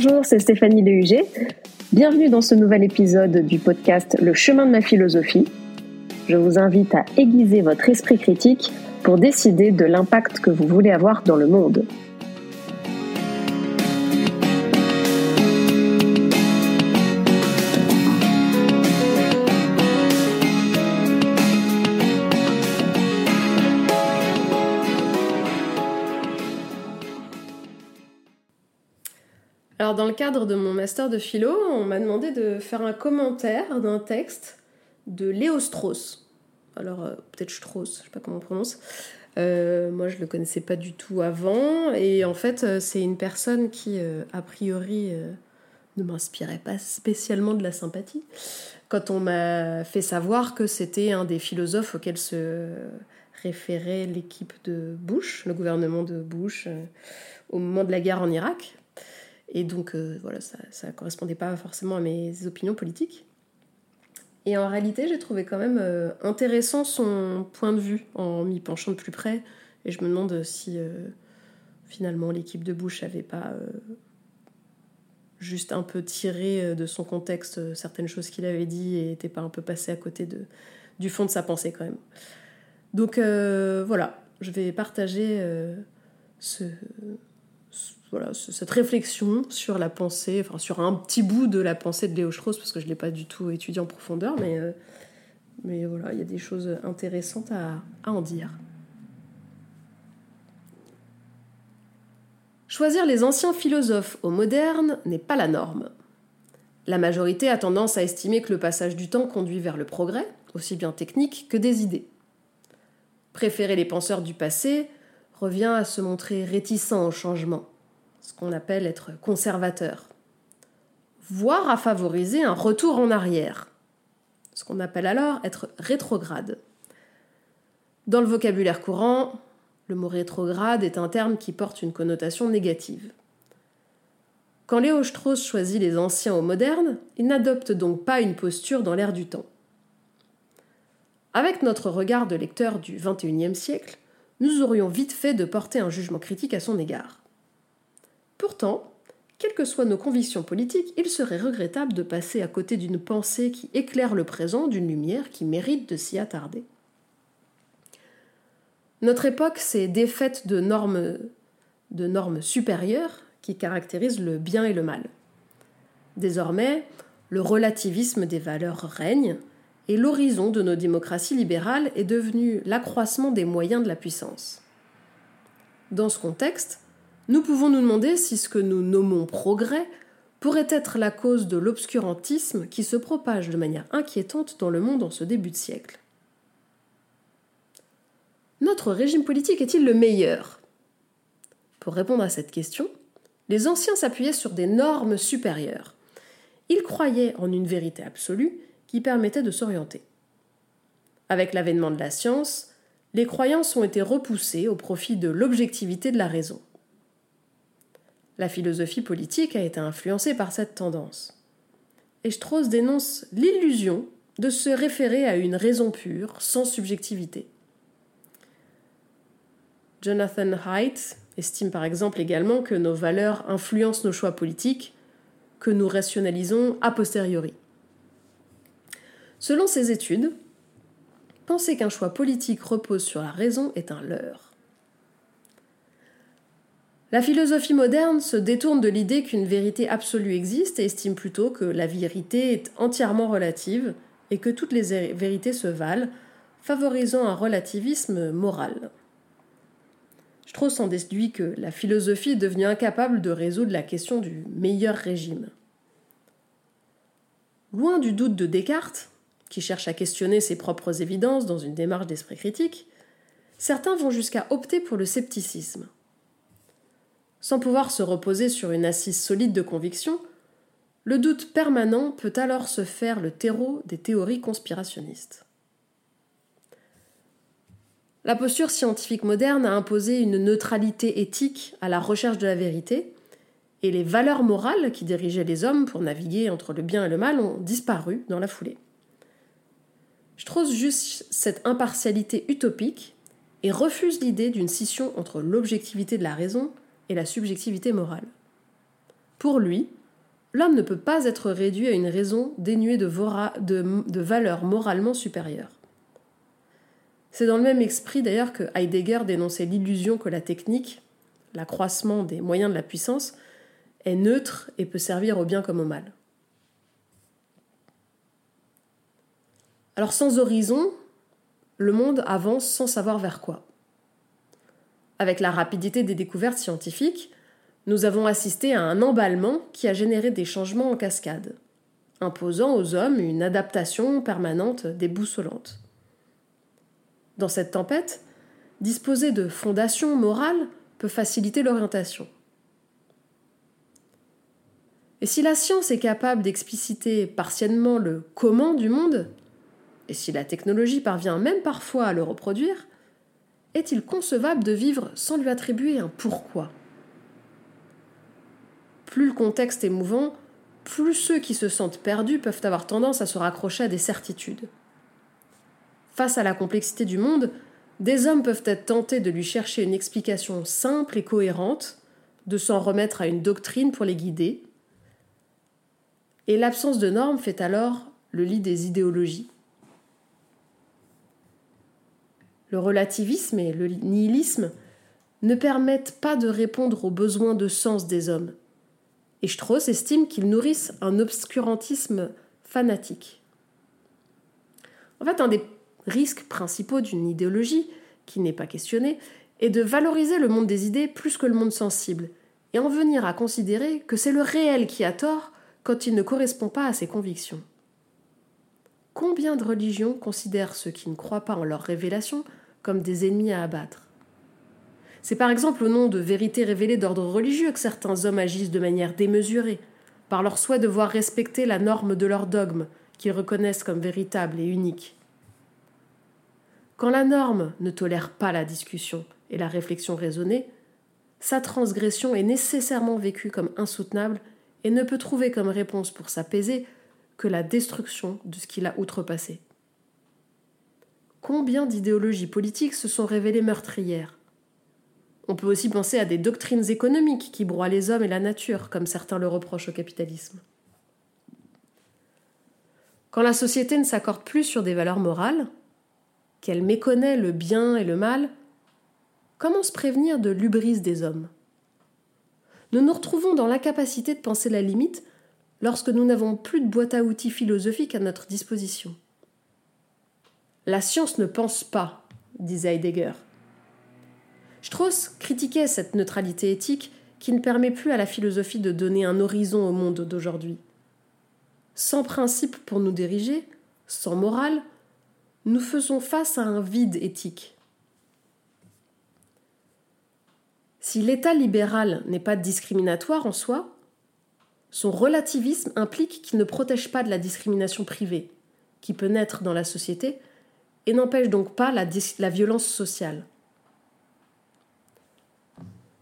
Bonjour, c'est Stéphanie Lehuger. Bienvenue dans ce nouvel épisode du podcast Le chemin de ma philosophie. Je vous invite à aiguiser votre esprit critique pour décider de l'impact que vous voulez avoir dans le monde. Alors, dans le cadre de mon master de philo, on m'a demandé de faire un commentaire d'un texte de Léo Strauss. Alors, euh, peut-être Strauss, je sais pas comment on prononce. Euh, moi, je le connaissais pas du tout avant. Et en fait, euh, c'est une personne qui, a priori, ne m'inspirait pas spécialement de la sympathie. Quand on m'a fait savoir que c'était un des philosophes auxquels se référait l'équipe de Bush, le gouvernement de Bush, au moment de la guerre en Irak, et donc, euh, voilà, ça ne correspondait pas forcément à mes opinions politiques. Et en réalité, j'ai trouvé quand même euh, intéressant son point de vue en m'y penchant de plus près. Et je me demande si euh, finalement l'équipe de Bush n'avait pas juste un peu tiré de son contexte certaines choses qu'il avait dit et n'était pas un peu passé à côté de, du fond de sa pensée quand même. Donc voilà, je vais partager ce, voilà, cette réflexion sur la pensée, enfin sur un petit bout de la pensée de Léo Strauss, parce que je ne l'ai pas du tout étudié en profondeur, mais, euh, mais voilà, il y a des choses intéressantes à, à en dire. Choisir les anciens philosophes aux modernes n'est pas la norme. La majorité a tendance à estimer que le passage du temps conduit vers le progrès, aussi bien technique que des idées. Préférer les penseurs du passé revient à se montrer réticent au changement ce qu'on appelle être conservateur, voire à favoriser un retour en arrière, ce qu'on appelle alors être rétrograde. Dans le vocabulaire courant, le mot rétrograde est un terme qui porte une connotation négative. Quand Léo Strauss choisit les anciens aux modernes, il n'adopte donc pas une posture dans l'air du temps. Avec notre regard de lecteur du XXIe siècle, nous aurions vite fait de porter un jugement critique à son égard. Pourtant, quelles que soient nos convictions politiques, il serait regrettable de passer à côté d'une pensée qui éclaire le présent d'une lumière qui mérite de s'y attarder. Notre époque s'est défaite de normes, de normes supérieures qui caractérisent le bien et le mal. Désormais, le relativisme des valeurs règne et l'horizon de nos démocraties libérales est devenu l'accroissement des moyens de la puissance. Dans ce contexte, nous pouvons nous demander si ce que nous nommons progrès pourrait être la cause de l'obscurantisme qui se propage de manière inquiétante dans le monde en ce début de siècle. Notre régime politique est-il le meilleur? Pour répondre à cette question, les anciens s'appuyaient sur des normes supérieures. Ils croyaient en une vérité absolue qui permettait de s'orienter. Avec l'avènement de la science, les croyances ont été repoussées au profit de l'objectivité de la raison. La philosophie politique a été influencée par cette tendance. Et Strauss dénonce l'illusion de se référer à une raison pure, sans subjectivité. Jonathan Haidt estime par exemple également que nos valeurs influencent nos choix politiques, que nous rationalisons a posteriori. Selon ses études, penser qu'un choix politique repose sur la raison est un leurre. La philosophie moderne se détourne de l'idée qu'une vérité absolue existe et estime plutôt que la vérité est entièrement relative et que toutes les vérités se valent, favorisant un relativisme moral. Strauss en déduit que la philosophie est devenue incapable de résoudre la question du meilleur régime. Loin du doute de Descartes, qui cherche à questionner ses propres évidences dans une démarche d'esprit critique, certains vont jusqu'à opter pour le scepticisme. Sans pouvoir se reposer sur une assise solide de conviction, le doute permanent peut alors se faire le terreau des théories conspirationnistes. La posture scientifique moderne a imposé une neutralité éthique à la recherche de la vérité, et les valeurs morales qui dirigeaient les hommes pour naviguer entre le bien et le mal ont disparu dans la foulée. Trouve juste cette impartialité utopique et refuse l'idée d'une scission entre l'objectivité de la raison et la subjectivité morale. Pour lui, l'homme ne peut pas être réduit à une raison dénuée de, valeurs moralement supérieures. C'est dans le même esprit d'ailleurs que Heidegger dénonçait l'illusion que la technique, l'accroissement des moyens de la puissance, est neutre et peut servir au bien comme au mal. Alors sans horizon, le monde avance sans savoir vers quoi. Avec la rapidité des découvertes scientifiques, nous avons assisté à un emballement qui a généré des changements en cascade, imposant aux hommes une adaptation permanente déboussolante. Dans cette tempête, disposer de fondations morales peut faciliter l'orientation. Et si la science est capable d'expliciter partiellement le comment du monde, et si la technologie parvient même parfois à le reproduire, est-il concevable de vivre sans lui attribuer un pourquoi? Plus le contexte est mouvant, plus ceux qui se sentent perdus peuvent avoir tendance à se raccrocher à des certitudes. Face à la complexité du monde, des hommes peuvent être tentés de lui chercher une explication simple et cohérente, de s'en remettre à une doctrine pour les guider, et l'absence de normes fait alors le lit des idéologies. Le relativisme et le nihilisme ne permettent pas de répondre aux besoins de sens des hommes. Et Strauss estime qu'ils nourrissent un obscurantisme fanatique. En fait, un des risques principaux d'une idéologie, qui n'est pas questionnée, est de valoriser le monde des idées plus que le monde sensible, et en venir à considérer que c'est le réel qui a tort quand il ne correspond pas à ses convictions. Combien de religions considèrent ceux qui ne croient pas en leur révélation comme des ennemis à abattre C'est par exemple au nom de vérités révélées d'ordre religieux que certains hommes agissent de manière démesurée, par leur souhait de voir respecter la norme de leur dogme, qu'ils reconnaissent comme véritable et unique. Quand la norme ne tolère pas la discussion et la réflexion raisonnée, sa transgression est nécessairement vécue comme insoutenable et ne peut trouver comme réponse pour s'apaiser que la destruction de ce qu'il a outrepassé. Combien d'idéologies politiques se sont révélées meurtrières On peut aussi penser à des doctrines économiques qui broient les hommes et la nature, comme certains le reprochent au capitalisme. Quand la société ne s'accorde plus sur des valeurs morales, qu'elle méconnaît le bien et le mal, comment se prévenir de l'ubris des hommes? Nous nous retrouvons dans l'incapacité de penser la limite lorsque nous n'avons plus de boîte à outils philosophique à notre disposition. La science ne pense pas, disait Heidegger. Strauss critiquait cette neutralité éthique qui ne permet plus à la philosophie de donner un horizon au monde d'aujourd'hui. Sans principe pour nous diriger, sans morale, nous faisons face à un vide éthique. Si l'État libéral n'est pas discriminatoire en soi, son relativisme implique qu'il ne protège pas de la discrimination privée, qui peut naître dans la société, et n'empêche donc pas la, violence sociale.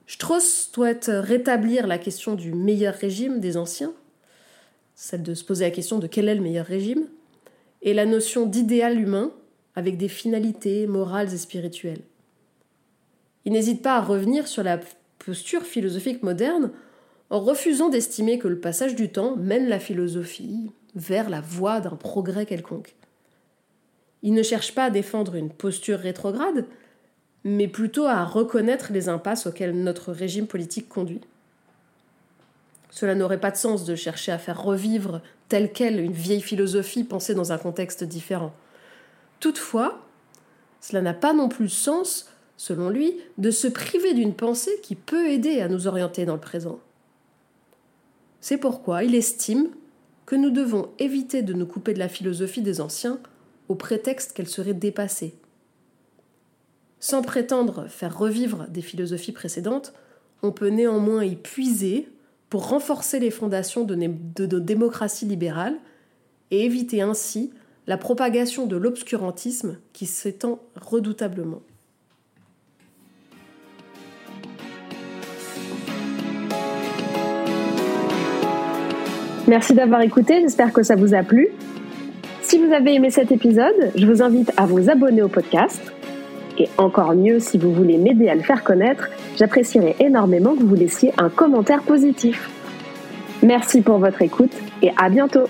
Strauss souhaite rétablir la question du meilleur régime des anciens, celle de se poser la question de quel est le meilleur régime, et la notion d'idéal humain avec des finalités morales et spirituelles. Il n'hésite pas à revenir sur la posture philosophique moderne en refusant d'estimer que le passage du temps mène la philosophie vers la voie d'un progrès quelconque. Il ne cherche pas à défendre une posture rétrograde, mais plutôt à reconnaître les impasses auxquelles notre régime politique conduit. Cela n'aurait pas de sens de chercher à faire revivre telle qu'elle une vieille philosophie pensée dans un contexte différent. Toutefois, cela n'a pas non plus sens, selon lui, de se priver d'une pensée qui peut aider à nous orienter dans le présent. C'est pourquoi il estime que nous devons éviter de nous couper de la philosophie des anciens au prétexte qu'elle serait dépassée. Sans prétendre faire revivre des philosophies précédentes, on peut néanmoins y puiser pour renforcer les fondations de, nos démocraties libérales et éviter ainsi la propagation de l'obscurantisme qui s'étend redoutablement. Merci d'avoir écouté, j'espère que ça vous a plu. Si vous avez aimé cet épisode, je vous invite à vous abonner au podcast. Et encore mieux, si vous voulez m'aider à le faire connaître, j'apprécierais énormément que vous laissiez un commentaire positif. Merci pour votre écoute et à bientôt